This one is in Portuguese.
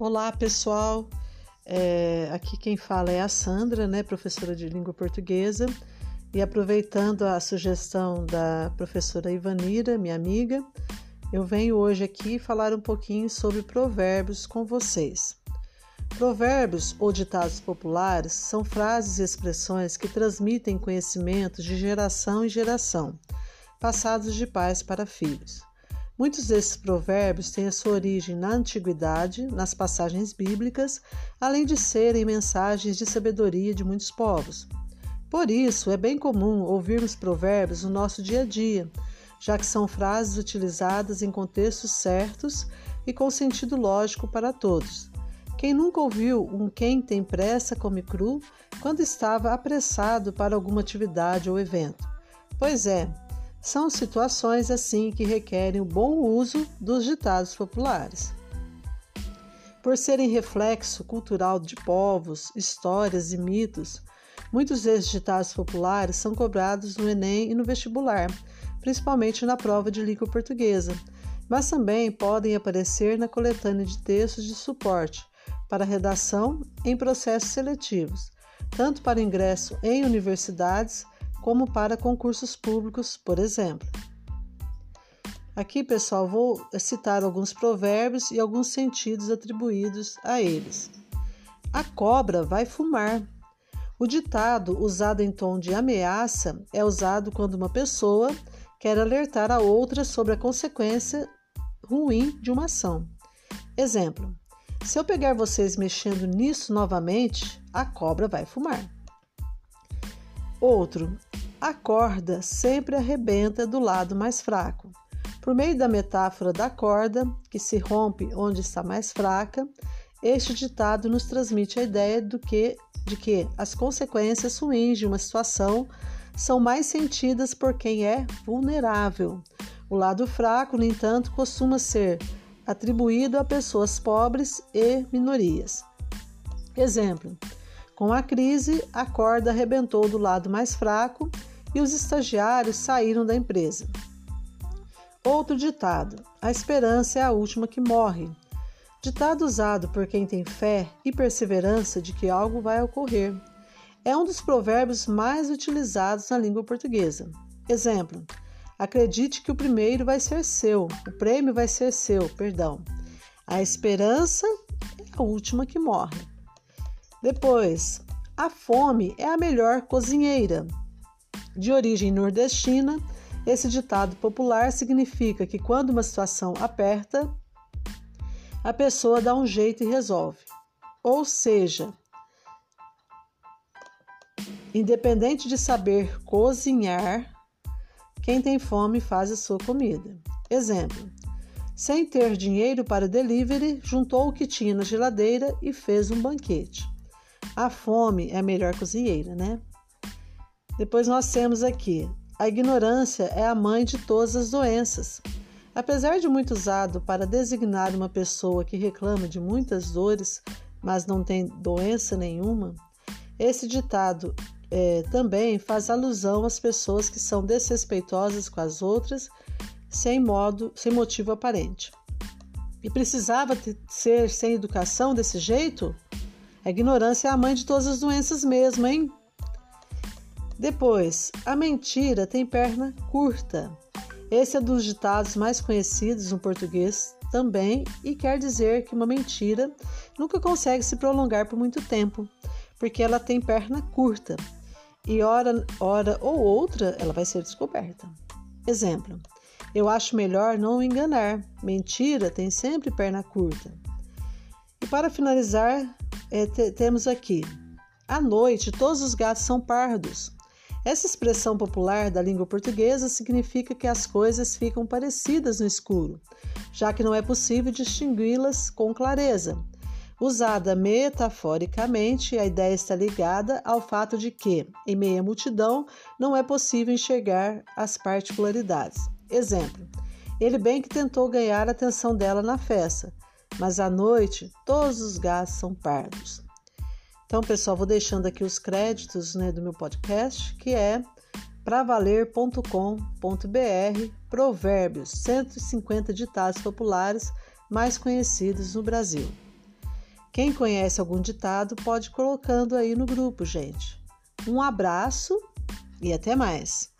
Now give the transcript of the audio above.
Olá, pessoal. É, aqui quem fala é a Sandra, né, professora de língua portuguesa. E aproveitando a sugestão da professora Ivanira, minha amiga, eu venho hoje aqui falar um pouquinho sobre provérbios com vocês. Provérbios ou ditados populares são frases e expressões que transmitem conhecimentos de geração em geração, passados de pais para filhos. Muitos desses provérbios têm a sua origem na antiguidade, nas passagens bíblicas, além de serem mensagens de sabedoria de muitos povos. Por isso, é bem comum ouvirmos provérbios no nosso dia a dia, já que são frases utilizadas em contextos certos e com sentido lógico para todos. Quem nunca ouviu um quem tem pressa come cru quando estava apressado para alguma atividade ou evento? Pois é, são situações assim que requerem o bom uso dos ditados populares. Por serem reflexo cultural de povos, histórias e mitos, muitos desses ditados populares são cobrados no Enem e no vestibular, principalmente na prova de língua portuguesa, mas também podem aparecer na coletânea de textos de suporte para redação em processos seletivos, tanto para ingresso em universidades como para concursos públicos, por exemplo. Aqui, pessoal, vou citar alguns provérbios e alguns sentidos atribuídos a eles. A cobra vai fumar. O ditado, usado em tom de ameaça, é usado quando uma pessoa quer alertar a outra sobre a consequência ruim de uma ação. Exemplo: se eu pegar vocês mexendo nisso novamente, a cobra vai fumar. Outro, a corda sempre arrebenta do lado mais fraco. Por meio da metáfora da corda, que se rompe onde está mais fraca, este ditado nos transmite a ideia do que, de que as consequências ruins de uma situação são mais sentidas por quem é vulnerável. O lado fraco, no entanto, costuma ser atribuído a pessoas pobres e minorias. Exemplo: com a crise, a corda arrebentou do lado mais fraco e os estagiários saíram da empresa. Outro ditado: a esperança é a última que morre. Ditado usado por quem tem fé e perseverança de que algo vai ocorrer. É um dos provérbios mais utilizados na língua portuguesa. Exemplo: acredite que o primeiro vai ser seu, o prêmio vai ser seu, perdão. A esperança é a última que morre. Depois, a fome é a melhor cozinheira. De origem nordestina, esse ditado popular significa que quando uma situação aperta, a pessoa dá um jeito e resolve. Ou seja, independente de saber cozinhar, quem tem fome faz a sua comida. Exemplo: sem ter dinheiro para delivery, juntou o que tinha na geladeira e fez um banquete. A fome é a melhor cozinheira, né? Depois nós temos aqui: a ignorância é a mãe de todas as doenças. Apesar de muito usado para designar uma pessoa que reclama de muitas dores, mas não tem doença nenhuma, esse ditado é, também faz alusão às pessoas que são desrespeitosas com as outras sem modo, sem motivo aparente. E precisava ser sem educação desse jeito? A ignorância é a mãe de todas as doenças mesmo, hein? Depois, a mentira tem perna curta. Esse é dos ditados mais conhecidos no português também e quer dizer que uma mentira nunca consegue se prolongar por muito tempo, porque ela tem perna curta e hora, hora ou outra ela vai ser descoberta. Exemplo: eu acho melhor não enganar. Mentira tem sempre perna curta. E para finalizar, é, temos aqui: à noite todos os gatos são pardos. Essa expressão popular da língua portuguesa significa que as coisas ficam parecidas no escuro, já que não é possível distingui-las com clareza. Usada metaforicamente, a ideia está ligada ao fato de que, em meia multidão, não é possível enxergar as particularidades. Exemplo: ele bem que tentou ganhar a atenção dela na festa, mas à noite todos os gatos são pardos. Então, pessoal, vou deixando aqui os créditos né, do meu podcast, que é pravaler.com.br Provérbios, 150 ditados populares mais conhecidos no Brasil. Quem conhece algum ditado pode ir colocando aí no grupo, gente. Um abraço e até mais!